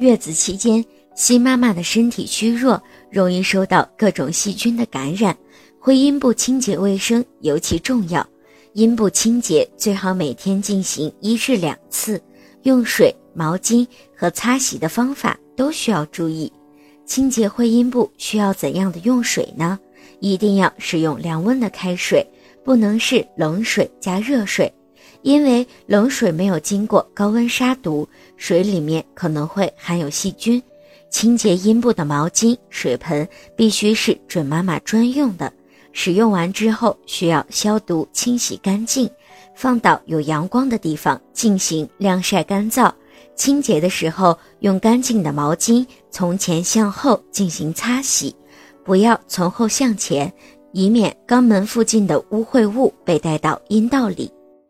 月子期间，新妈妈的身体虚弱，容易受到各种细菌的感染，会阴部清洁卫生尤其重要。阴部清洁最好每天进行一至两次，用水、毛巾和擦洗的方法都需要注意。清洁会阴部需要怎样的用水呢？一定要使用凉温的开水，不能是冷水加热水，因为冷水没有经过高温杀毒，水里面可能会含有细菌。清洁阴部的毛巾、水盆必须是准妈妈专用的。使用完之后需要消毒清洗干净，放到有阳光的地方进行晾晒干燥。清洁的时候用干净的毛巾从前向后进行擦洗，不要从后向前，以免肛门附近的污秽物被带到阴道里。